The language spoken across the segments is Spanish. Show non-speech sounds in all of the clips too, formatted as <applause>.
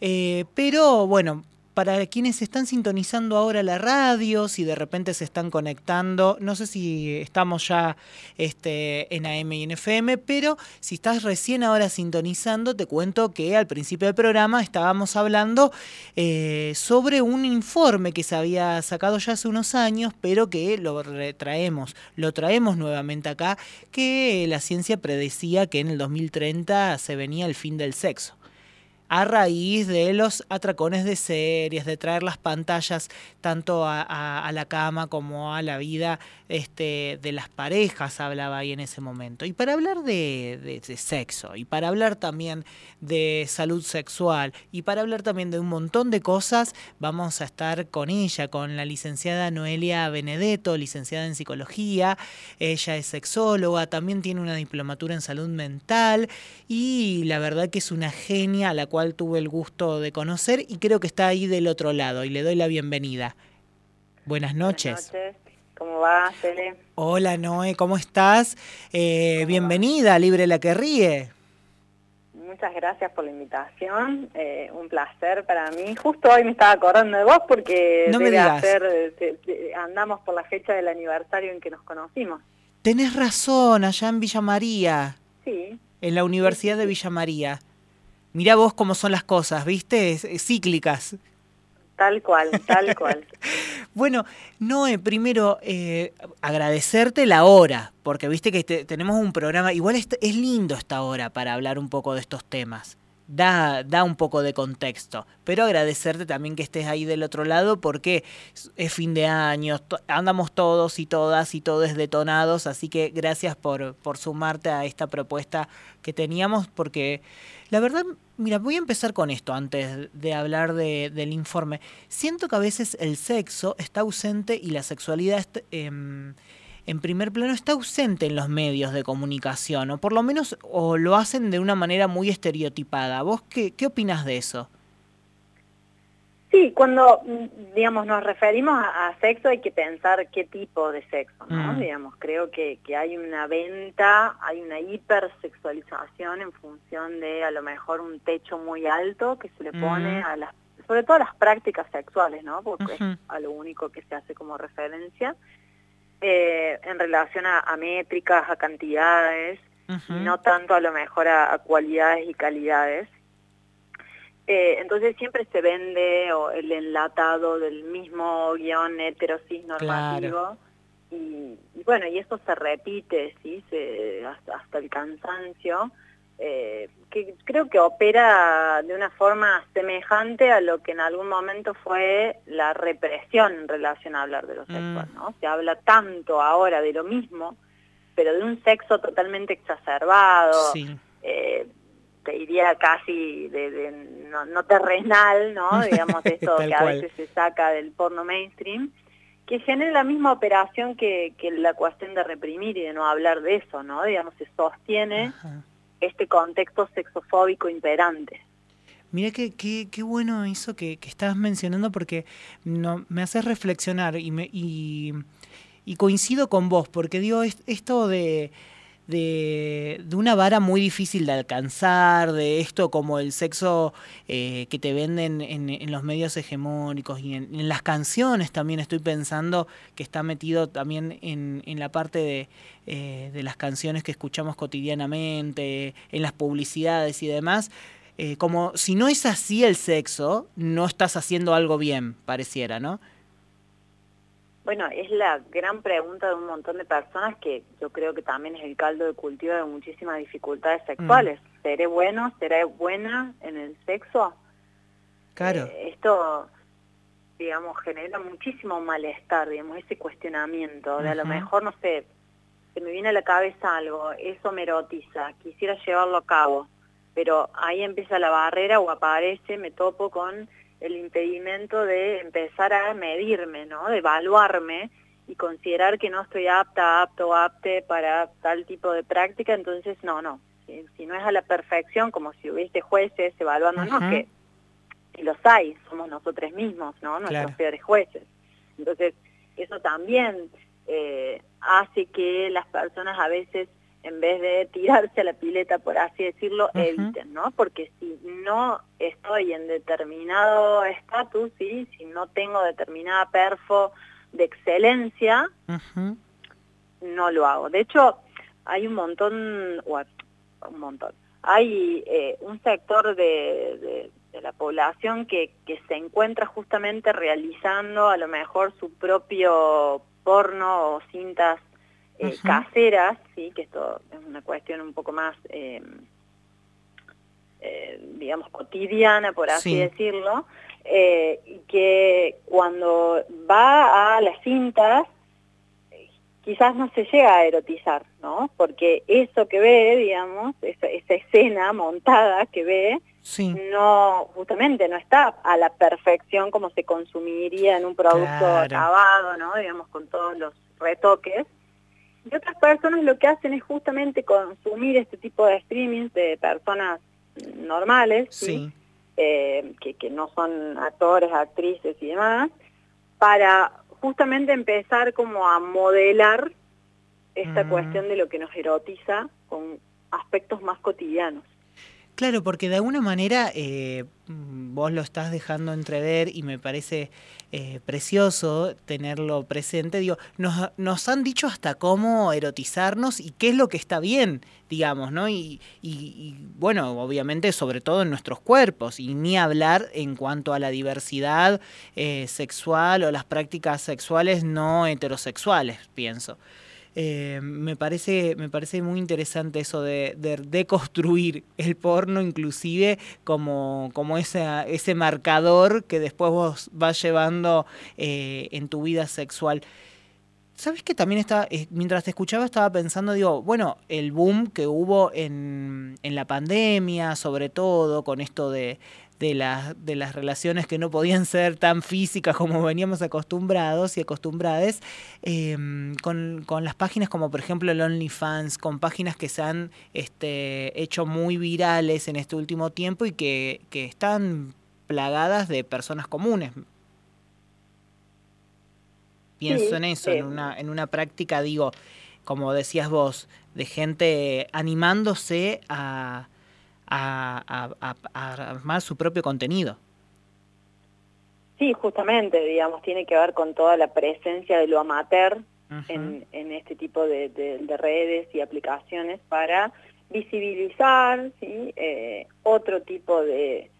Eh, pero bueno, para quienes están sintonizando ahora la radio, si de repente se están conectando, no sé si estamos ya este, en AM y en FM, pero si estás recién ahora sintonizando, te cuento que al principio del programa estábamos hablando eh, sobre un informe que se había sacado ya hace unos años, pero que lo retraemos, lo traemos nuevamente acá, que la ciencia predecía que en el 2030 se venía el fin del sexo a raíz de los atracones de series, de traer las pantallas tanto a, la cama como a la vida este, de las parejas, hablaba ahí en ese momento. Y para hablar de, sexo, y para hablar también de salud sexual, y para hablar también de un montón de cosas, vamos a estar con ella, con la licenciada Noelia Benedetto, licenciada en psicología. Ella es sexóloga, también tiene una diplomatura en salud mental, y la verdad que es una genia a la cual cual tuve el gusto de conocer y creo que está ahí del otro lado y le doy la bienvenida. Buenas noches. Buenas noches. ¿Cómo va, Cele? Hola, Noé, ¿cómo estás? Eh, bienvenida, Libre la que ríe. Muchas gracias por la invitación, eh, un placer para mí. Justo hoy me estaba acordando de vos porque no me Hacer, andamos por la fecha del aniversario en que nos conocimos. Tenés razón, allá en Villa María. Sí. En la Universidad de Villa María. Mirá vos cómo son las cosas, ¿viste? cíclicas. Tal cual, tal cual. <laughs> bueno, Noé, primero eh, agradecerte la hora, porque viste que tenemos un programa, igual es, es lindo esta hora para hablar un poco de estos temas da, da un poco de contexto. Pero agradecerte también que estés ahí del otro lado porque es fin de año, andamos todos y todas y todos detonados, así que gracias por, por sumarte a esta propuesta que teníamos porque la verdad, mira, voy a empezar con esto antes de hablar de, del informe. Siento que a veces el sexo está ausente y la sexualidad... Eh, en primer plano está ausente en los medios de comunicación, o por lo menos o lo hacen de una manera muy estereotipada. ¿Vos qué, qué opinas de eso? Sí, cuando, digamos, nos referimos a, sexo hay que pensar qué tipo de sexo, ¿no? Mm. Digamos, creo que, que hay una venta, hay una hipersexualización en función de a lo mejor un techo muy alto que se le pone mm. a las, sobre todo a las prácticas sexuales, ¿no? Porque es a lo único que se hace como referencia. Eh, en relación a, métricas, a cantidades, no tanto a lo mejor a, cualidades y calidades. Eh, entonces siempre se vende o el enlatado del mismo guion heterosis normativo. Y, bueno, y eso se repite, ¿sí? Se, hasta el cansancio. Eh, que creo que opera de una forma semejante a lo que en algún momento fue la represión en relación a hablar de lo sexual, mm. ¿no? Se habla tanto ahora de lo mismo, pero de un sexo totalmente exacerbado, eh, te diría casi de, no, terrenal, ¿no? <laughs> Digamos, esto que a veces se saca del porno mainstream, que genera la misma operación que, la cuestión de reprimir y de no hablar de eso, ¿no? Digamos, se sostiene este contexto sexofóbico imperante. Mira qué, qué, qué bueno eso que, que estabas mencionando porque no, me hace reflexionar y, me, y, y coincido con vos, porque digo, esto de de, una vara muy difícil de alcanzar, de esto como el sexo eh, que te venden en, los medios hegemónicos y en, las canciones también estoy pensando que está metido también en, la parte eh, de, las canciones que escuchamos cotidianamente, en las publicidades y demás. Eh, como si no es así el sexo, no estás haciendo algo bien, pareciera, ¿no? Bueno, es la gran pregunta de un montón de personas que yo creo que también es el caldo de cultivo de muchísimas dificultades sexuales. Mm. ¿Seré bueno? ¿Seré buena en el sexo? Claro. Eh, esto, digamos, genera muchísimo malestar, digamos, ese cuestionamiento. De a lo mejor, no sé, se me viene a la cabeza algo, eso me erotiza, quisiera llevarlo a cabo, pero ahí empieza la barrera o aparece, me topo con el impedimento de empezar a medirme, ¿no? De evaluarme y considerar que no estoy apta, apto, apte para tal tipo de práctica, entonces no, no. Si, no es a la perfección, como si hubiese jueces evaluándonos, que si los hay, somos nosotros mismos, ¿no? Nuestros peores jueces. Entonces, eso también eh, hace que las personas a veces en vez de tirarse a la pileta, por así decirlo, eviten, ¿no? Porque si no estoy en determinado estatus, ¿sí? si no tengo determinada perfo de excelencia, no lo hago. De hecho, hay un montón, un montón, hay eh, un sector de, la población que, que se encuentra justamente realizando a lo mejor su propio porno o cintas eh, caseras, ¿sí? que esto es una cuestión un poco más, eh, eh, digamos, cotidiana, por así decirlo, y que cuando va a las cintas, quizás no se llega a erotizar, ¿no? Porque eso que ve, digamos, esa, escena montada que ve, no, justamente no está a la perfección como se consumiría en un producto acabado, ¿no? Digamos, con todos los retoques. Y otras personas lo que hacen es justamente consumir este tipo de streamings de personas normales, eh, que, no son actores, actrices y demás, para justamente empezar como a modelar esta mm. cuestión de lo que nos erotiza con aspectos más cotidianos. Claro, porque de alguna manera eh, vos lo estás dejando entrever y me parece eh, precioso tenerlo presente. Digo, nos, han dicho hasta cómo erotizarnos y qué es lo que está bien, digamos, ¿no? Y, y, bueno, obviamente sobre todo en nuestros cuerpos y ni hablar en cuanto a la diversidad eh, sexual o las prácticas sexuales no heterosexuales, pienso. Eh, me, parece, me parece muy interesante eso de, deconstruir el porno inclusive como, como ese, ese marcador que después vos vas llevando eh, en tu vida sexual. ¿Sabes que también está, eh, mientras te escuchaba estaba pensando, digo, bueno, el boom que hubo en, en la pandemia, sobre todo con esto de, de, de las relaciones que no podían ser tan físicas como veníamos acostumbrados y acostumbradas, em, con, las páginas como por ejemplo el OnlyFans, con páginas que se han este, hecho muy virales en este último tiempo y que, están plagadas de personas comunes. Pienso en eso, en, una, en una práctica, digo, como decías vos, de gente animándose a, a, armar su propio contenido. Sí, justamente, digamos, tiene que ver con toda la presencia de lo amateur en, este tipo de, redes y aplicaciones para visibilizar ¿sí? Eh, otro tipo de,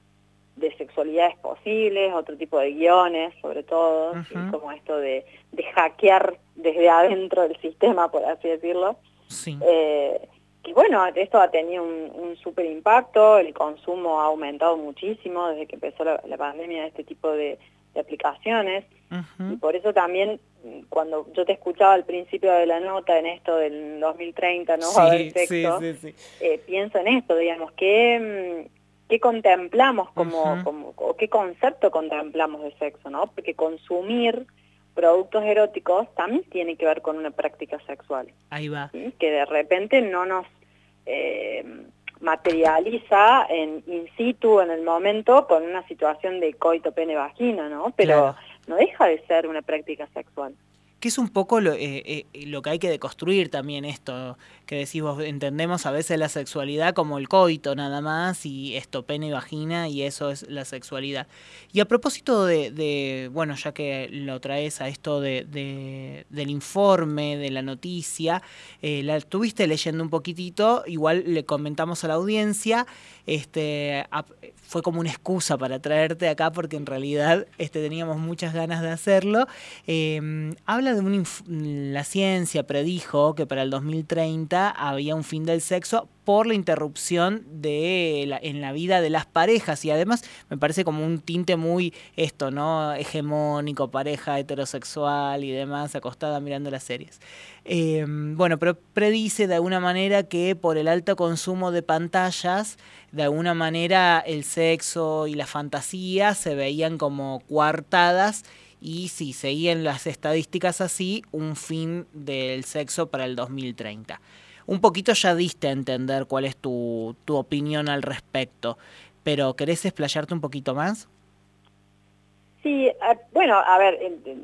sexualidades posibles, otro tipo de guiones, sobre todo, como esto de, hackear desde adentro del sistema, por así decirlo. Sí. Eh, y bueno, esto ha tenido un, un súper impacto, el consumo ha aumentado muchísimo desde que empezó la, pandemia de este tipo de, aplicaciones. Y por eso también, cuando yo te escuchaba al principio de la nota en esto del 2030, ¿no? va a haber sexo, eh, pienso en esto, digamos, ¿qué, mm, qué contemplamos como, como, o qué concepto contemplamos de sexo, ¿no? Porque consumir productos eróticos también tiene que ver con una práctica sexual. Ahí va. Que de repente no nos eh, materializa en in situ en el momento con una situación de coito pene vagina, ¿no? Pero no deja de ser una práctica sexual que es un poco lo, eh, eh, lo, que hay que deconstruir también esto, que decís vos, entendemos a veces la sexualidad como el coito nada más, y esto pene y vagina, y eso es la sexualidad. Y a propósito de, bueno, ya que lo traes a esto de, del informe, de la noticia, eh, la estuviste leyendo un poquitito, igual le comentamos a la audiencia, este, fue como una excusa para traerte acá porque en realidad este, teníamos muchas ganas de hacerlo. Em, habla de un la ciencia predijo que para el 2030 había un fin del sexo por la interrupción de en la vida de las parejas y además me parece como un tinte muy esto, ¿no? Hegemónico, pareja heterosexual y demás, acostada mirando las series. Em, bueno, pero predice de alguna manera que por el alto consumo de pantallas, de alguna manera el sexo y la fantasía se veían como coartadas y si seguían las estadísticas así, un fin del sexo para el 2030 un poquito ya diste a entender cuál es tu, tu opinión al respecto, pero ¿querés explayarte un poquito más? Sí, bueno, a ver,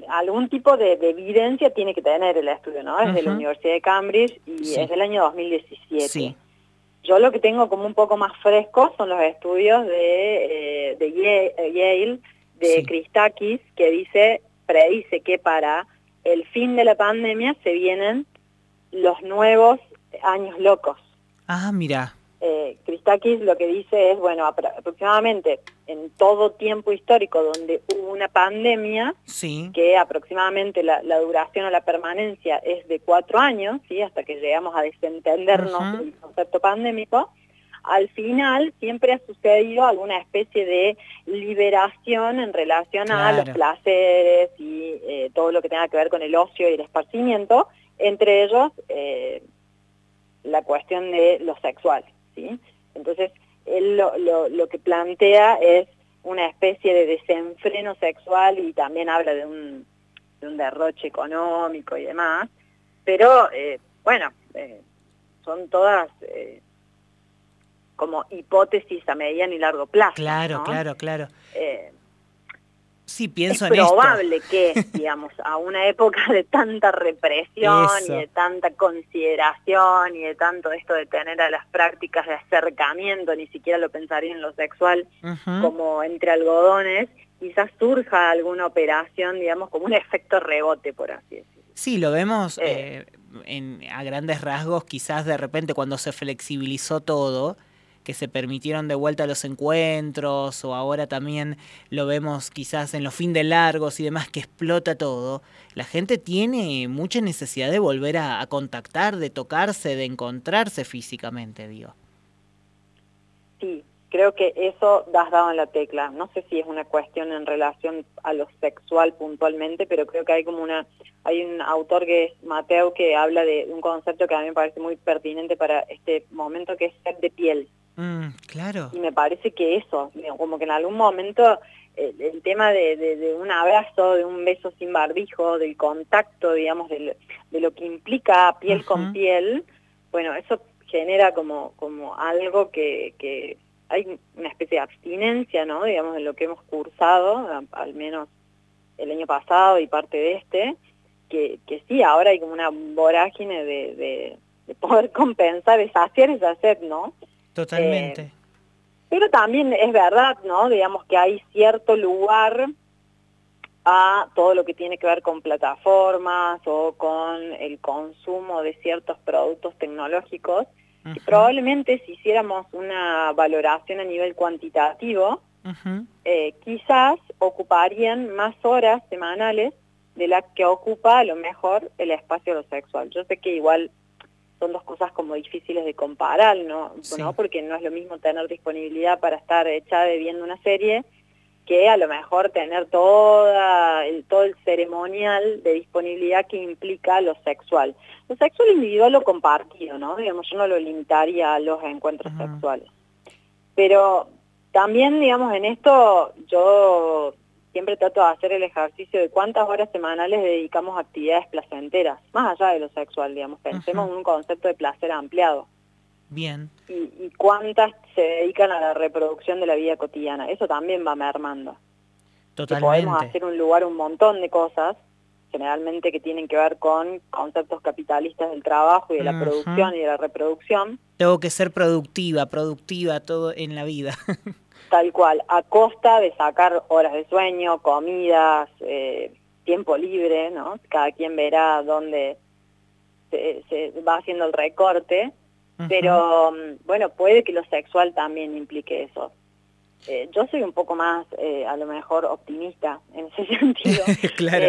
algún tipo de, evidencia tiene que tener el estudio, ¿no? Es de la Universidad de Cambridge y es del año 2017. Sí. Yo lo que tengo como un poco más fresco son los estudios de, eh, de Yale, de Christakis, que dice, predice que para el fin de la pandemia se vienen los nuevos años locos. Ah, mira eh, Christakis lo que dice es, bueno, aproximadamente en todo tiempo histórico donde hubo una pandemia, que aproximadamente la, duración o la permanencia es de cuatro años, ¿sí? hasta que llegamos a desentendernos del concepto pandémico, al final siempre ha sucedido alguna especie de liberación en relación a los placeres y eh, todo lo que tenga que ver con el ocio y el esparcimiento, entre ellos eh, la cuestión de lo sexual. ¿sí? Entonces, él lo, lo, que plantea es una especie de desenfreno sexual y también habla de un, de un derroche económico y demás, pero eh, bueno, eh, son todas eh, como hipótesis a mediano y largo plazo. Claro, claro, claro. Sí, pienso es probable que, digamos, a una época de tanta represión y de tanta consideración y de tanto esto de tener a las prácticas de acercamiento, ni siquiera lo pensaría en lo sexual, como entre algodones, quizás surja alguna operación, digamos, como un efecto rebote, por así decirlo. Sí, lo vemos eh. Eh, en, a grandes rasgos, quizás de repente cuando se flexibilizó todo, que se permitieron de vuelta los encuentros o ahora también lo vemos quizás en los fin de largos y demás que explota todo, la gente tiene mucha necesidad de volver a, contactar, de tocarse, de encontrarse físicamente, digo. Sí, creo que eso das dado en la tecla. No sé si es una cuestión en relación a lo sexual puntualmente, pero creo que hay como una, hay un autor que es Mateo que habla de un concepto que a mí me parece muy pertinente para este momento que es ser de piel. Mm, claro. Y me parece que eso, como que en algún momento el, tema de, un abrazo, de un beso sin barbijo, del contacto, digamos, de, lo que implica piel con piel, bueno, eso genera como, como algo que, que hay una especie de abstinencia, ¿no? Digamos, de lo que hemos cursado, al menos el año pasado y parte de este, que, que sí, ahora hay como una vorágine de, de, poder <laughs> compensar, es hacer, es hacer, ¿no? Totalmente. Eh, pero también es verdad, ¿no? Digamos que hay cierto lugar a todo lo que tiene que ver con plataformas o con el consumo de ciertos productos tecnológicos, y probablemente si hiciéramos una valoración a nivel cuantitativo, eh, quizás ocuparían más horas semanales de las que ocupa a lo mejor el espacio lo sexual. Yo sé que igual son dos cosas como difíciles de comparar, ¿no? Porque no es lo mismo tener disponibilidad para estar echada viendo una serie que a lo mejor tener toda el, todo el ceremonial de disponibilidad que implica lo sexual. Lo sexual individual lo compartido, ¿no? Digamos, yo no lo limitaría a los encuentros sexuales. Pero también, digamos, en esto yo siempre trato de hacer el ejercicio de cuántas horas semanales dedicamos a actividades placenteras, más allá de lo sexual, digamos, pensemos en un concepto de placer ampliado. Bien. Y, cuántas se dedican a la reproducción de la vida cotidiana, eso también va mermando. Totalmente. podemos hacer un lugar un montón de cosas, generalmente que tienen que ver con conceptos capitalistas del trabajo y de la producción y de la reproducción. Tengo que ser productiva, productiva todo en la vida. <laughs> Tal cual, a costa de sacar horas de sueño, comidas, eh, tiempo libre, ¿no? Cada quien verá dónde se, va haciendo el recorte, pero mm, bueno, puede que lo sexual también implique eso. Eh, yo soy un poco más, eh, a lo mejor, optimista en ese <laughs> sentido. <laughs> claro.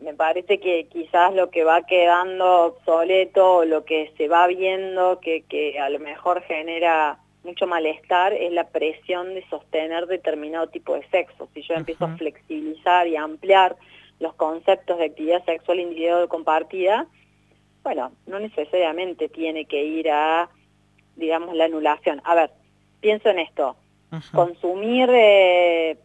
me parece que quizás lo que va quedando obsoleto, lo que se va viendo, que, que a lo mejor genera mucho malestar es la presión de sostener determinado tipo de sexo. Si yo empiezo a flexibilizar y ampliar los conceptos de actividad sexual individual compartida, bueno, no necesariamente tiene que ir a, digamos, la anulación. A ver, pienso en esto. Consumir eh,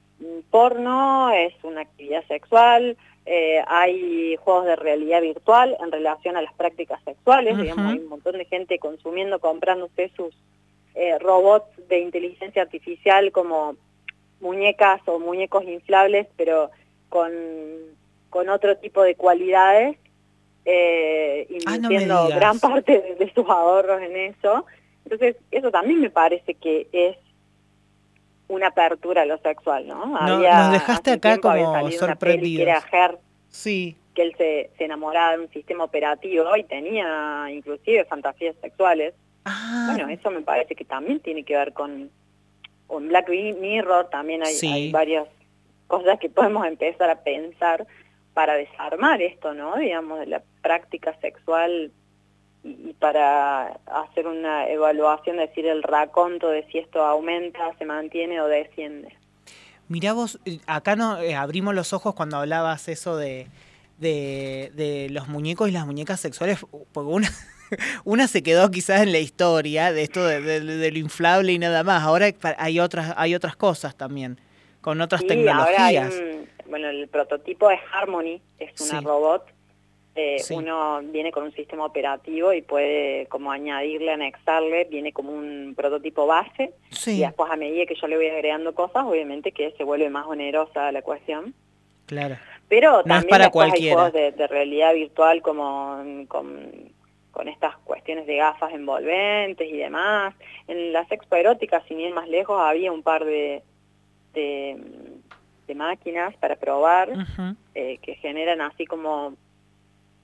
porno es una actividad sexual, eh, hay juegos de realidad virtual en relación a las prácticas sexuales, digamos, hay un montón de gente consumiendo, comprándose sus eh, robots de inteligencia artificial como muñecas o muñecos inflables, pero con, con otro tipo de cualidades, eh, Ah, no invirtiendo gran parte de, de sus ahorros en eso. Entonces, eso también me parece que es una apertura a lo sexual, ¿no? nos dejaste acá había como salido una que era sorprendidos. Her, Sí, que él se, se enamoraba de un sistema operativo y tenía inclusive fantasías sexuales. Ah, Bueno, eso me parece que también tiene que ver con, con Black Mirror, también hay, Sí. hay varias cosas que podemos empezar a pensar para desarmar esto, ¿no? Digamos, de la práctica sexual y, y para hacer una evaluación, decir el raconto de si esto aumenta, se mantiene o desciende. Mirá vos, eh, acá no eh, abrimos los ojos cuando hablabas eso de, de, de los muñecos y las muñecas sexuales, porque una, <laughs> una se quedó quizás en la historia de esto de, de- de lo inflable y nada más. Ahora hay otras, hay otras cosas también, con otras Sí, ahora hay tecnologías. un- bueno, el prototipo de Harmony, es una Sí. robot. eh, Sí. Uno viene con un sistema operativo y puede como añadirle, anexarle, viene como un prototipo base y después a medida que yo le voy agregando cosas, obviamente que se vuelve más onerosa la cuestión. claro. Pero es también para después hay cualquiera. juegos de, de realidad virtual como con, con estas cuestiones de gafas envolventes y demás. En la sexpo erótica, sin ir más lejos, había un par de, de, de máquinas para probar eh, que generan así como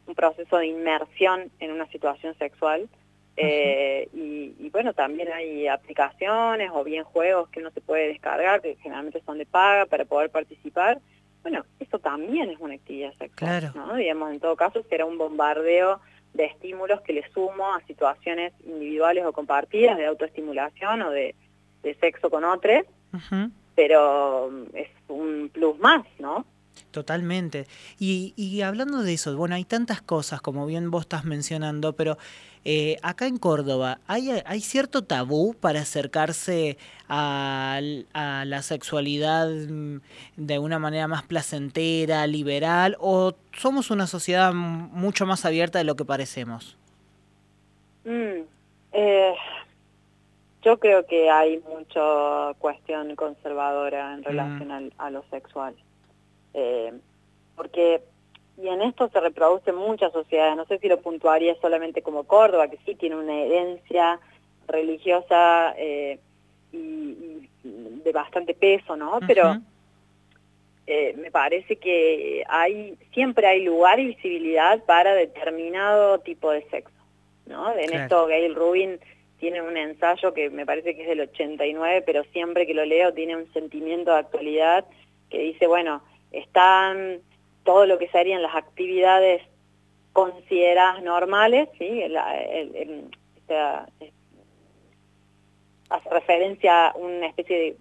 un proceso de inmersión en una situación sexual. Eh, y, y bueno, también hay aplicaciones o bien juegos que uno se puede descargar, que generalmente son de paga para poder participar. Bueno, eso también es una actividad sexual, Claro. ¿no? Digamos, en todo caso será un bombardeo de estímulos que le sumo a situaciones individuales o compartidas de autoestimulación o de, de sexo con otros, pero es un plus más, ¿no? Totalmente. Y, y hablando de eso, bueno, hay tantas cosas, como bien vos estás mencionando, pero eh, acá en Córdoba, ¿hay, ¿hay cierto tabú para acercarse a, la sexualidad mm, de una manera más placentera, liberal, o somos una sociedad mucho más abierta de lo que parecemos? Mm, eh, yo creo que hay mucha cuestión conservadora en relación al- a lo sexual. Eh, porque, y en esto se reproduce muchas sociedades, no sé si lo puntuaría solamente como Córdoba, que sí tiene una herencia religiosa eh, y, y de bastante peso, ¿no? Pero eh, me parece que hay siempre hay lugar y visibilidad para determinado tipo de sexo, ¿no? En Claro. esto Gail Rubin tiene un ensayo que me parece que es del 89, pero siempre que lo leo tiene un sentimiento de actualidad que dice, bueno, están todo lo que serían las actividades consideradas normales, ¿sí? El- el- el- esta- hace referencia a una especie de,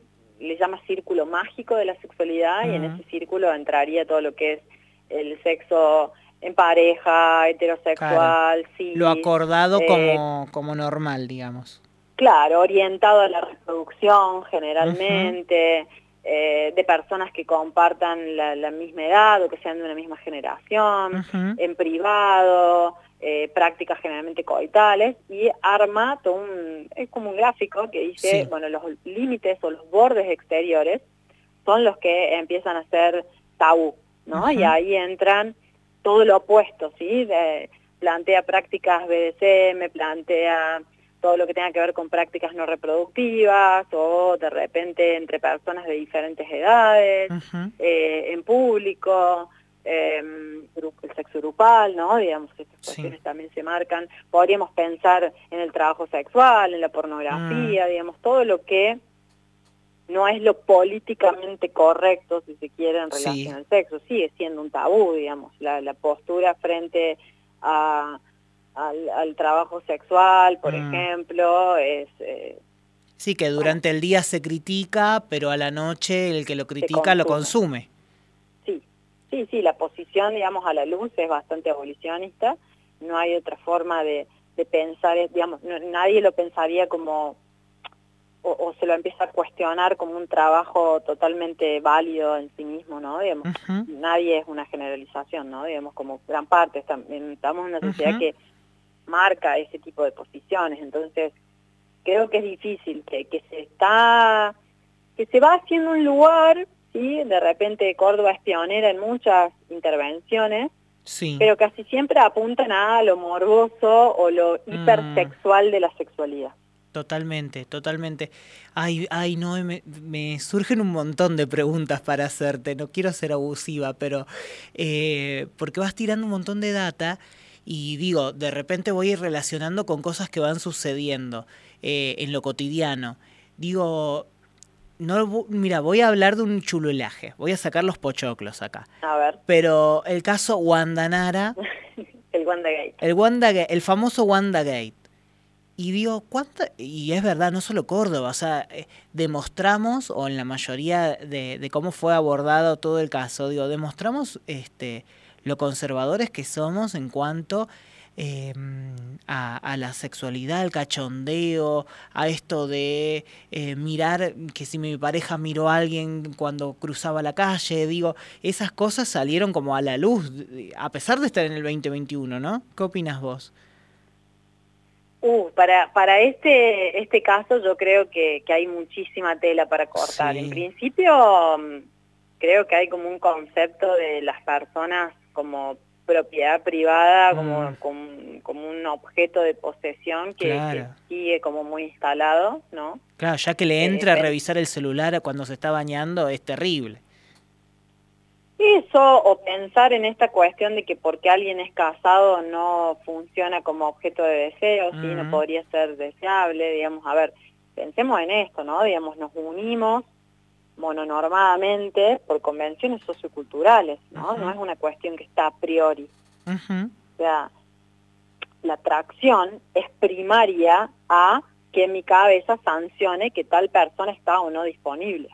le llama círculo mágico de la sexualidad y en ese círculo entraría todo lo que es el sexo en pareja, heterosexual, sí. Lo acordado eh, como, como normal, digamos. Claro, orientado a la reproducción generalmente, eh, de personas que compartan la, la misma edad o que sean de una misma generación, en privado, eh, prácticas generalmente coitales, y arma todo un, es como un gráfico que dice, Sí. bueno, los límites o los bordes exteriores son los que empiezan a ser tabú, ¿no? Y ahí entran todo lo opuesto, ¿sí? De- plantea prácticas BDSM, plantea todo lo que tenga que ver con prácticas no reproductivas o de repente entre personas de diferentes edades, eh, en público, eh, gru- el sexo grupal, ¿no? Digamos que estas Sí. cuestiones también se marcan. Podríamos pensar en el trabajo sexual, en la pornografía, digamos, todo lo que no es lo políticamente correcto, si se quiere, en Sí. relación al sexo. Sigue siendo un tabú, digamos, la, la postura frente a, al, al trabajo sexual, por Mm. ejemplo, es... eh, Sí, que durante el día se critica, pero a la noche el que lo critica lo consume. Sí, sí, sí, la posición, digamos, a la luz es bastante abolicionista, no hay otra forma de, de pensar, es- digamos, no- nadie lo pensaría como, o, o se lo empieza a cuestionar como un trabajo totalmente válido en sí mismo, ¿no? Digamos, nadie es una generalización, ¿no? Digamos, como gran parte, estamos en una sociedad que marca ese tipo de posiciones, entonces creo que es difícil, que, que se está, que se va haciendo un lugar, ¿sí? de repente Córdoba es pionera en muchas intervenciones, sí. pero casi siempre apuntan a lo morboso o lo mm. hipersexual de la sexualidad. Totalmente, totalmente. Ay, ay, no, me, surgen un montón de preguntas para hacerte. No quiero ser abusiva, pero eh, porque vas tirando un montón de data y digo, de repente voy a ir relacionando con cosas que van sucediendo eh, en lo cotidiano. Digo, no, mira, voy a hablar de un chululaje. Voy a sacar los pochoclos acá. A ver. Pero el caso Wandanara. <laughs> el Wandagate. El Wandagate, el famoso Wandagate y digo, ¿cuánta? Y es verdad, no solo Córdoba, o sea, eh, demostramos, o en la mayoría de, cómo fue abordado todo el caso, digo, demostramos este, lo conservadores que somos en cuanto em, a, la sexualidad, al cachondeo, a esto de eh, mirar, que si mi pareja miró a alguien cuando cruzaba la calle, digo, esas cosas salieron como a la luz, a pesar de estar en el 2021, ¿no? ¿Qué opinas vos? Uh, para, para este, este caso yo creo que, hay muchísima tela para cortar. En principio mm, creo que hay como un concepto de las personas como propiedad privada, como, mm. como, un objeto de posesión que, sigue como muy instalado, ¿no? Claro, ya que le entra a eh, revisar el celular cuando se está bañando es terrible. Eso, o pensar en esta cuestión de que porque alguien es casado no funciona como objeto de deseo, sí, no podría ser deseable, digamos, a ver, pensemos en esto, ¿no? Digamos, nos unimos mononormadamente por convenciones socioculturales, ¿no? No es una cuestión que está a priori. O sea, la atracción es primaria a que mi cabeza sancione que tal persona está o no disponible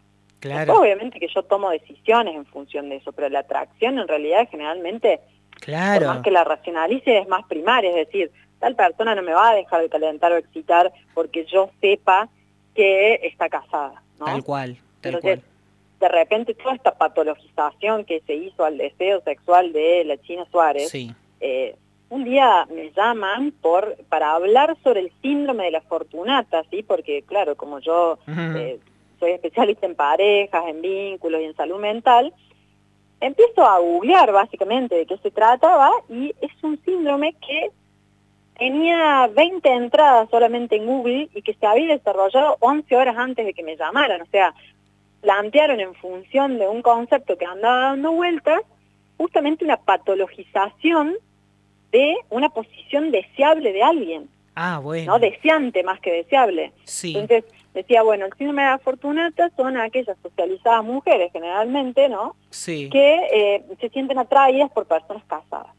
obviamente que yo tomo decisiones en función de eso, pero la atracción en realidad generalmente, claro. más que la racionalice, es más primaria, es decir, tal persona no me va a dejar de calentar o excitar porque yo sepa que está casada. ¿no? Tal cual, Entonces, de repente toda esta patologización que se hizo al deseo sexual de la China Suárez, eh, un día me llaman por para hablar sobre el síndrome de la fortunata, ¿sí? Porque, claro, como yo soy especialista en parejas, en vínculos y en salud mental, empiezo a googlear básicamente de qué se trataba y es un síndrome que tenía 20 entradas solamente en Google y que se había desarrollado 11 horas antes de que me llamaran. O sea, plantearon en función de un concepto que andaba dando vueltas justamente una patologización de una posición deseable de alguien. Ah, bueno. ¿No? Deseante más que deseable. Sí. Entonces, decía, bueno, el síndrome de la fortunata son aquellas socializadas mujeres generalmente, ¿no? Sí. Que eh, se sienten atraídas por personas casadas.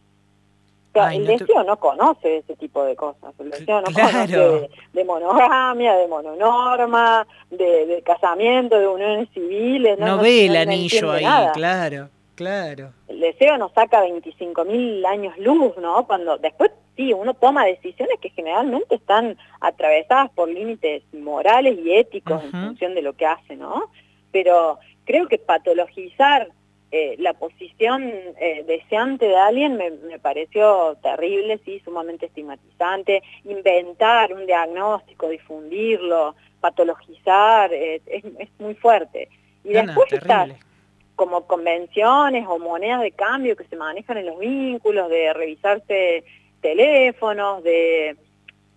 O sea, el deseo no conoce ese tipo de cosas. El deseo no conoce de, monogamia, de mononorma, de, casamiento, de uniones civiles. No, ve el anillo ahí, claro, claro. El deseo nos saca 25.000 años luz, ¿no? Cuando después sí, uno toma decisiones que generalmente están atravesadas por límites morales y éticos en función de lo que hace, ¿no? Pero creo que patologizar eh, la posición eh, deseante de alguien me, pareció terrible, sí, sumamente estigmatizante. Inventar un diagnóstico, difundirlo, patologizar, eh, es, muy fuerte. Y después como convenciones o monedas de cambio que se manejan en los vínculos, de revisarse teléfonos, de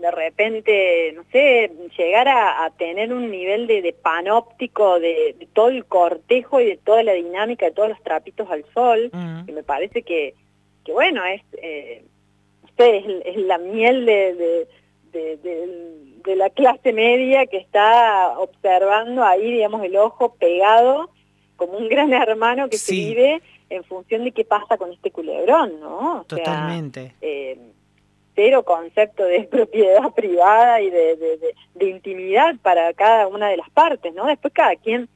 de repente, no sé, llegar a, tener un nivel de, panóptico de, todo el cortejo y de toda la dinámica de todos los trapitos al sol, que me parece que, que bueno, es, eh, es, la miel de, de, la clase media que está observando ahí, digamos, el ojo pegado como un gran hermano que se vive en función de qué pasa con este culebrón, ¿no? Totalmente. Eh, cero concepto de <laughs> propiedad privada y de, intimidad para cada una de las partes, ¿no? Después cada quien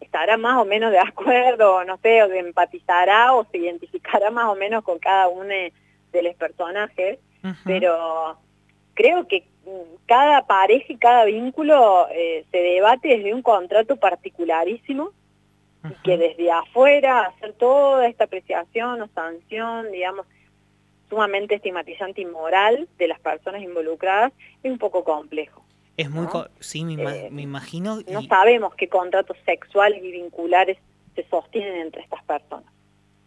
estará más o menos de acuerdo, no sé, o empatizará o se identificará más o menos con cada uno de los personajes, pero creo que cada pareja y cada vínculo eh, se debate desde un contrato particularísimo y que desde afuera hacer toda esta apreciación o sanción, digamos, sumamente estigmatizante y moral de las personas involucradas es un poco complejo. Es muy, sí, me, eh, imagino. No sabemos qué contratos sexuales y vinculares se sostienen entre estas personas.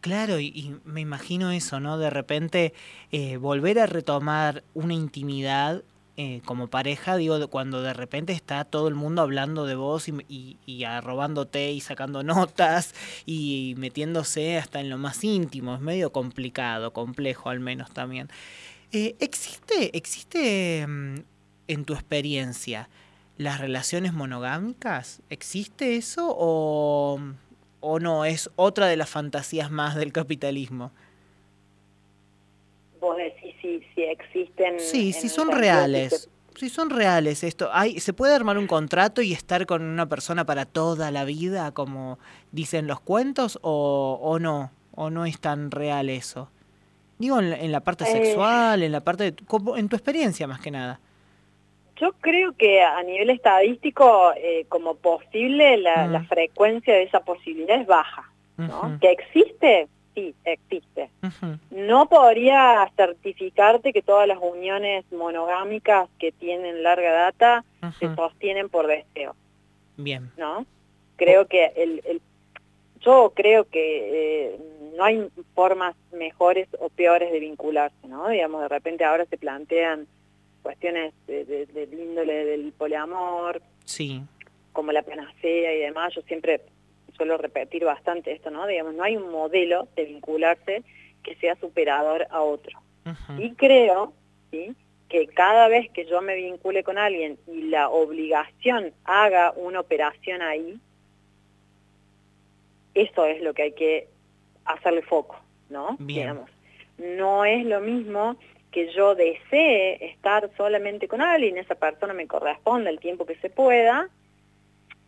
Claro, y, me imagino eso, ¿no? De repente eh, volver a retomar una intimidad eh, como pareja, digo, cuando de repente está todo el mundo hablando de vos y, y, arrobándote y sacando <laughs> notas y metiéndose hasta en lo más íntimo, es medio complicado, complejo al menos también. ¿Existe, existe mm, en tu experiencia, las relaciones monogámicas? ¿Existe eso o, o no? ¿Es otra de las fantasías más del capitalismo? Si, existen... Sí, si son reales. Si son reales esto, hay, ¿se puede armar un contrato y estar con una persona para toda la vida, como dicen los cuentos, o, o no? ¿O no es tan real eso? Digo, en la, parte eh. sexual, en la parte, en tu experiencia más que nada. Yo creo que a nivel estadístico, eh, como posible, la, mm. frecuencia de esa posibilidad es baja. ¿no? ¿Que existe? Sí, existe. No podría certificarte que todas las uniones monogámicas que tienen larga data se sostienen por deseo. Bien. ¿No? Creo que el, yo creo que eh, no hay formas mejores o peores de vincularse, ¿no? Digamos, de repente ahora se plantean cuestiones de, índole del poliamor, sí. como la panacea y demás, yo siempre suelo repetir bastante esto, ¿no? Digamos, no hay un modelo de vincularse que sea superador a otro. Y creo, ¿sí? que cada vez que yo me vincule con alguien y la obligación haga una operación ahí, eso es lo que hay que hacerle foco, ¿no? Digamos, no es lo mismo que yo desee estar solamente con alguien, esa persona me corresponde el tiempo que se pueda,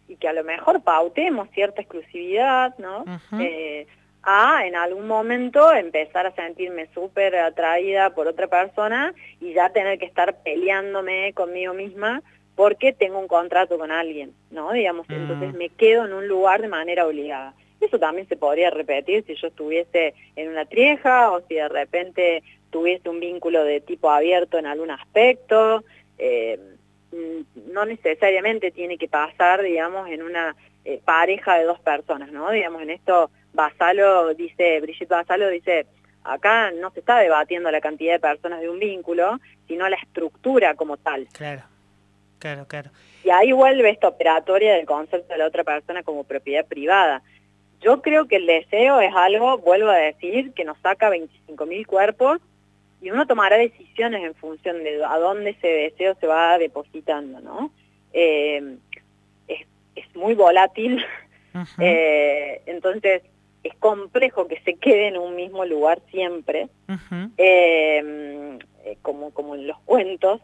y que a lo mejor pautemos cierta exclusividad, ¿no? Eh, a en algún momento empezar a sentirme súper atraída por otra persona y ya tener que estar peleándome conmigo misma porque tengo un contrato con alguien, ¿no? Digamos, mm. entonces me quedo en un lugar de manera obligada. Eso también se podría repetir si yo estuviese en una trieja o si de repente tuviese un vínculo de tipo abierto en algún aspecto. Eh, no necesariamente tiene que pasar, digamos, en una eh, pareja de dos personas, ¿no? Digamos, en esto Basalo dice, Brigitte Basalo dice, acá no se está debatiendo la cantidad de personas de un vínculo, sino la estructura como tal. Claro, claro, claro. Y ahí vuelve esta operatoria del concepto de la otra persona como propiedad privada. Yo creo que el deseo es algo, vuelvo a decir, que nos saca 25.000 cuerpos y uno tomará decisiones en función de a dónde ese deseo se va depositando, ¿no? Eh, es, muy volátil, eh, entonces es complejo que se quede en un mismo lugar siempre, eh, como, como en los cuentos.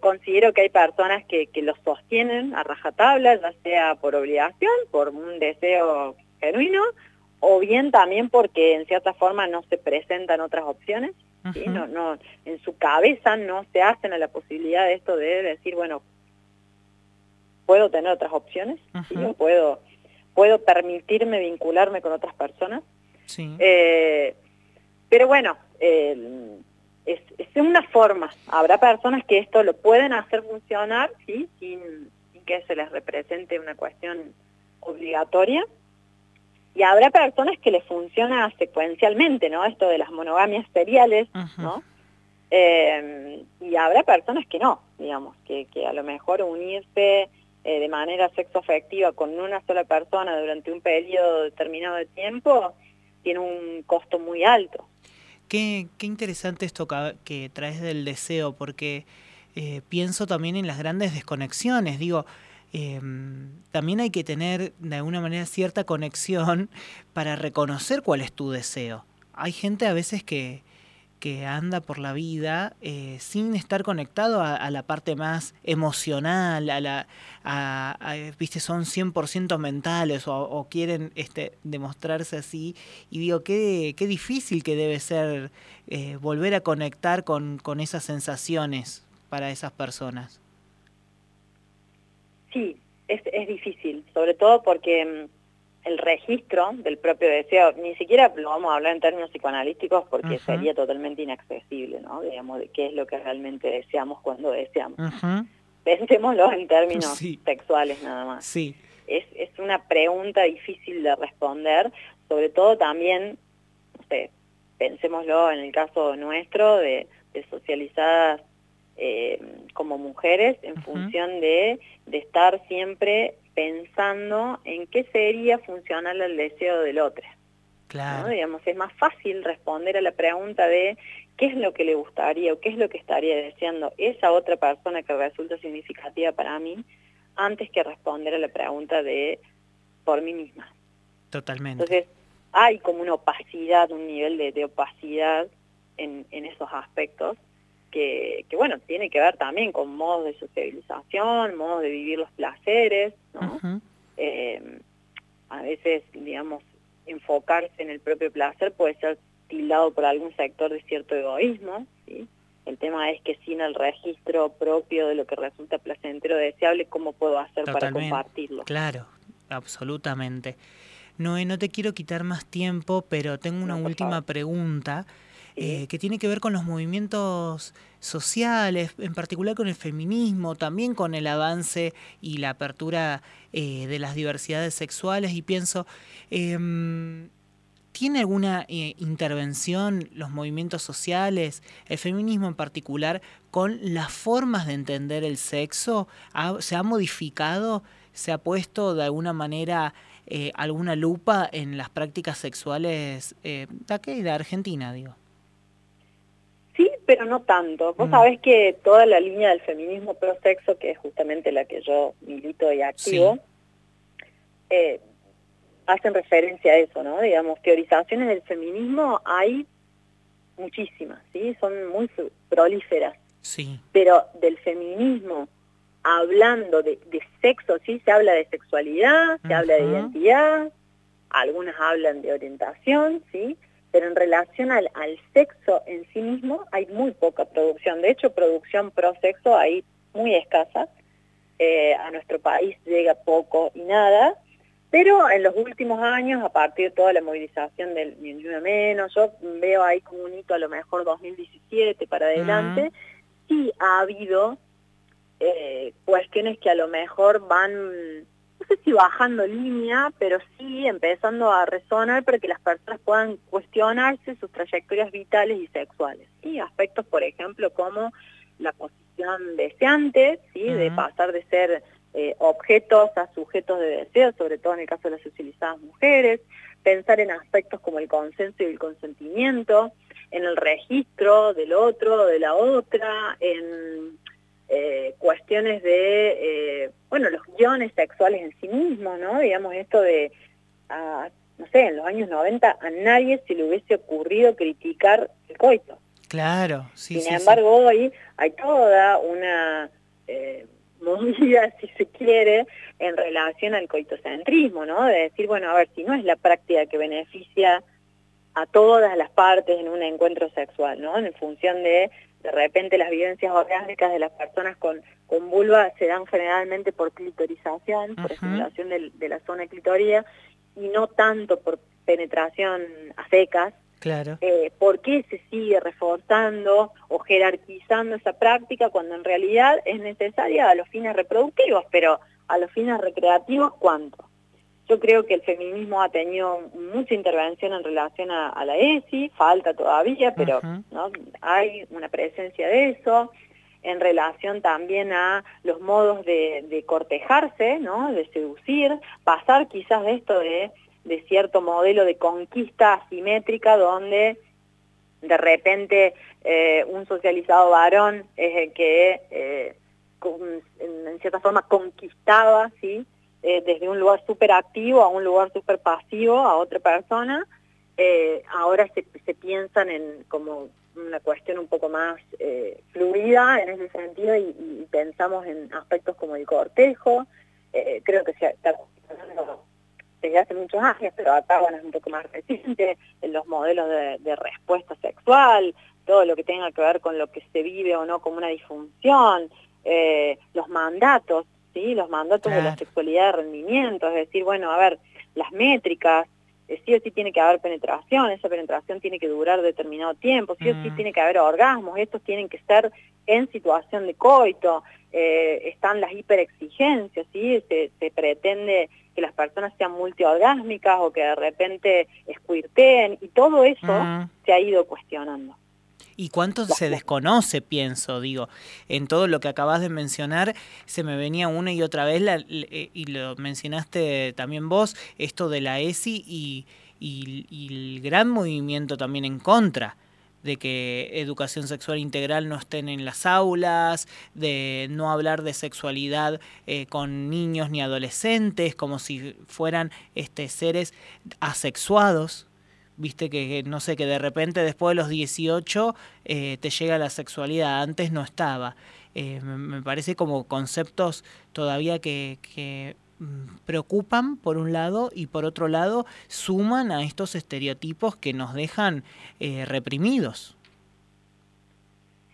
considero que hay personas que, que lo sostienen a rajatabla, ya sea por obligación, por un deseo genuino, o bien también porque en cierta forma no se presentan otras opciones, no, no, en su cabeza no se hacen a la posibilidad de esto de decir, bueno, puedo tener otras opciones, puedo, puedo permitirme vincularme con otras personas. Eh, pero bueno, es, es, una forma. Habrá personas que esto lo pueden hacer funcionar, ¿sí? sin que se les represente una cuestión obligatoria, y habrá personas que les funciona secuencialmente, ¿no? Esto de las monogamias seriales, ¿no? Eh, y habrá personas que no, digamos, que, que a lo mejor unirse eh, de manera sexoafectiva con una sola persona durante un periodo determinado de tiempo tiene un costo muy alto. Qué, qué interesante esto que, traes del deseo, porque eh, pienso también en las grandes desconexiones. Digo, Em, también hay que tener de alguna manera cierta conexión <laughs> para reconocer cuál es tu deseo. Hay gente a veces que, que anda por la vida eh, sin estar conectado a, la parte más emocional, a la, viste, son 100% mentales o, quieren este, demostrarse así. Y digo, qué, qué difícil que debe ser eh, volver a conectar con, con esas sensaciones para esas personas. Sí, es, es difícil, sobre todo porque mm, el registro del propio deseo, ni siquiera lo vamos a hablar en términos psicoanalísticos porque sería totalmente inaccesible, ¿no? Digamos, de qué es lo que realmente deseamos cuando deseamos. pensémoslo en términos sexuales nada más. Sí. Es, es una pregunta difícil de responder, sobre todo también, no sé, pensémoslo en el caso nuestro, de, socializadas eh, como mujeres en función de, de estar siempre pensando en qué sería funcional el deseo del otro. Claro. Digamos, es más fácil responder a la pregunta de qué es lo que le gustaría o qué es lo que estaría deseando esa otra persona que resulta significativa para mí, antes que responder a la pregunta de por mí misma. Totalmente. Entonces, hay como una opacidad, un nivel de, opacidad en, esos aspectos que, bueno, tiene que ver también con modos de socialización, modos de vivir los placeres, ¿no? Eh, a veces, digamos, enfocarse en el propio placer puede ser tildado por algún sector de cierto egoísmo, ¿sí? El tema es que sin el registro propio de lo que resulta placentero deseable, ¿cómo puedo hacer para compartirlo? Claro, absolutamente. Noé, no te quiero quitar más tiempo, pero tengo una última pregunta eh, que tiene que ver con los movimientos sociales, en particular con el feminismo, también con el avance y la apertura eh, de las diversidades sexuales. Y pienso, em, ¿tiene alguna eh, intervención los movimientos sociales, el feminismo en particular, con las formas de entender el sexo? ¿Se ha modificado? ¿Se ha puesto de alguna manera alguna lupa en las prácticas sexuales de aquí, de Argentina, digo? Pero no tanto. Vos mm. sabés que toda la línea del feminismo pro sexo, que es justamente la que yo milito y activo, eh, hacen referencia a eso, ¿no? Digamos, teorizaciones del feminismo hay muchísimas, ¿sí? Son muy prolíferas. Sí. Pero del feminismo, hablando de, sexo, sí, se habla de sexualidad, se habla de identidad, algunas hablan de orientación, ¿sí? Pero en relación al, sexo en sí mismo hay muy poca producción. De hecho, producción pro sexo hay muy escasa. Eh, a nuestro país llega poco y nada, pero en los últimos años, a partir de toda la movilización del Ni Una Menos, yo veo ahí como un hito a lo mejor 2017 para adelante, sí ha habido eh, cuestiones que a lo mejor van no sé si bajando línea, pero sí empezando a resonar para que las personas puedan cuestionarse sus trayectorias vitales y sexuales. Y aspectos, por ejemplo, como la posición deseante, ¿sí? de pasar de ser eh, objetos a sujetos de deseo, sobre todo en el caso de las socializadas mujeres, pensar en aspectos como el consenso y el consentimiento, en el registro del otro, de la otra, en eh, cuestiones de, eh, bueno, los guiones sexuales en sí mismos, ¿no? Digamos, esto de, no sé, en los años 90 a nadie se le hubiese ocurrido criticar el coito. Claro, sí, Sin embargo, hoy hay toda una eh, movida, <laughs> si se quiere, en relación al coitocentrismo, ¿no? De decir, bueno, a ver, si no es la práctica que beneficia a todas las partes en un encuentro sexual, ¿no? En función de de repente las vivencias orgánicas de las personas con, con vulva se dan generalmente por clitorización, por estimulación de, la zona clitoria, y no tanto por penetración a secas. Claro. Eh, ¿Por qué se sigue reforzando o jerarquizando esa práctica cuando en realidad es necesaria a los fines reproductivos, pero a los fines recreativos cuánto? Yo creo que el feminismo ha tenido mucha intervención en relación a, la ESI, falta todavía, pero ¿no? hay una presencia de eso, en relación también a los modos de, cortejarse, ¿no? de seducir, pasar quizás de esto de, cierto modelo de conquista asimétrica donde de repente eh, un socializado varón es el que eh, en cierta forma conquistaba, ¿sí? Eh, desde un lugar súper activo a un lugar súper pasivo a otra persona, eh, ahora se, piensan en como una cuestión un poco más eh, fluida en ese sentido y, pensamos en aspectos como el cortejo, creo que se está desde hace muchos años, pero acá bueno, es un poco más reciente, en los modelos de, de respuesta sexual, todo lo que tenga que ver con lo que se vive o no como una disfunción, los mandatos ¿sí? los mandatos de la sexualidad de rendimiento, es decir, bueno, a ver, las métricas, eh, sí o sí tiene que haber penetración, esa penetración tiene que durar determinado tiempo, sí o sí mm. tiene que haber orgasmos, estos tienen que estar en situación de coito, eh, están las hiperexigencias, ¿sí? Se, se, pretende que las personas sean multiorgásmicas o que de repente escuirteen y todo eso mm. se ha ido cuestionando. ¿Y cuánto se desconoce, pienso? Digo, en todo lo que acabas de mencionar, se me venía una y otra vez, la, eh, y lo mencionaste también vos, esto de la ESI y, y, el gran movimiento también en contra de que educación sexual integral no estén en las aulas, de no hablar de sexualidad eh, con niños ni adolescentes, como si fueran este, seres asexuados, viste que, no sé, que de repente después de los 18 eh, te llega la sexualidad, antes no estaba. Eh, me parece como conceptos todavía que, que mm, preocupan por un lado y por otro lado suman a estos estereotipos que nos dejan eh, reprimidos.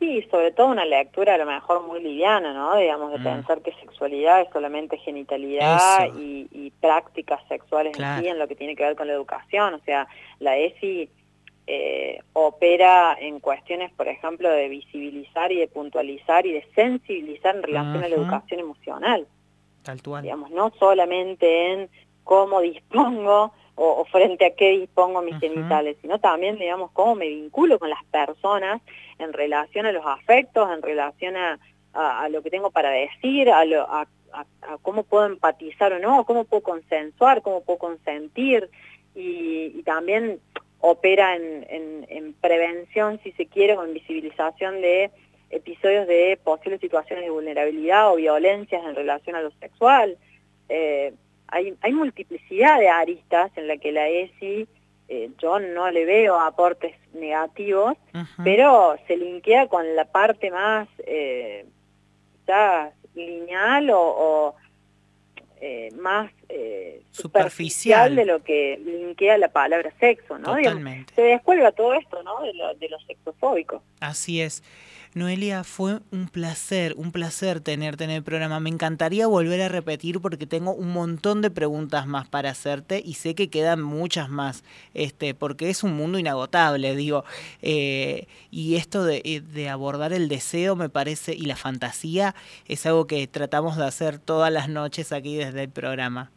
Sí, sobre todo una lectura a lo mejor muy liviana, ¿no? Digamos, de mm. pensar que sexualidad es solamente genitalidad y, prácticas sexuales en sí, en lo que tiene que ver con la educación. O sea, la ESI eh, opera en cuestiones, por ejemplo, de visibilizar y de puntualizar y de sensibilizar en relación a la educación emocional. Tal cual. Digamos, no solamente en cómo <laughs> dispongo o, frente a qué dispongo mis genitales, sino también, digamos, cómo me vinculo con las personas en relación a los afectos, en relación a, a, lo que tengo para decir, a, lo, a, cómo puedo empatizar o no, cómo puedo consensuar, cómo puedo consentir, y, también opera en, en, prevención, si se quiere, o en visibilización de episodios de posibles situaciones de vulnerabilidad o violencias en relación a lo sexual. Eh, hay, hay multiplicidad de aristas en la que la ESI eh, yo no le veo aportes negativos, pero se linkea con la parte más eh, lineal o, eh, más eh, superficial. de lo que linkea la palabra sexo, ¿no? se descuelga todo esto, ¿no? De lo, de lo sexofóbico. Así es. Noelia, fue un placer, un placer tenerte en el programa. Me encantaría volver a repetir porque tengo un montón de preguntas más para hacerte y sé que quedan muchas más, este, porque es un mundo inagotable, digo. Eh, y esto de, eh, de abordar el deseo me parece, y la fantasía, es algo que tratamos de hacer todas las noches aquí desde el programa.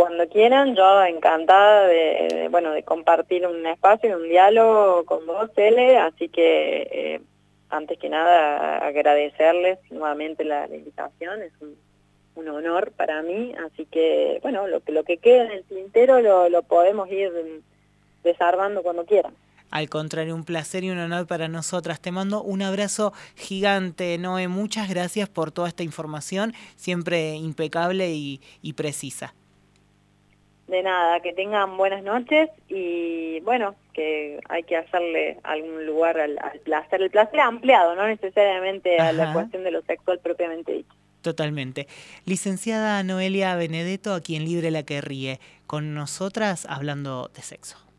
Cuando quieran, yo encantada de, bueno, de compartir un espacio, un diálogo con vos, Ele, así que eh, antes que nada agradecerles nuevamente la, invitación, es un, honor para mí, así que bueno, lo, lo que queda en el tintero lo, lo podemos ir desarmando cuando quieran. Al contrario, un placer y un honor para nosotras. Te mando un abrazo gigante, Noé. Muchas gracias por toda esta información, siempre impecable y precisa. De nada, que tengan buenas noches y bueno, que hay que hacerle algún lugar al, placer, el placer ampliado, no necesariamente a la cuestión de lo sexual propiamente dicho. Totalmente. Licenciada Noelia Benedetto, a quien libre la que ríe, con nosotras hablando de sexo.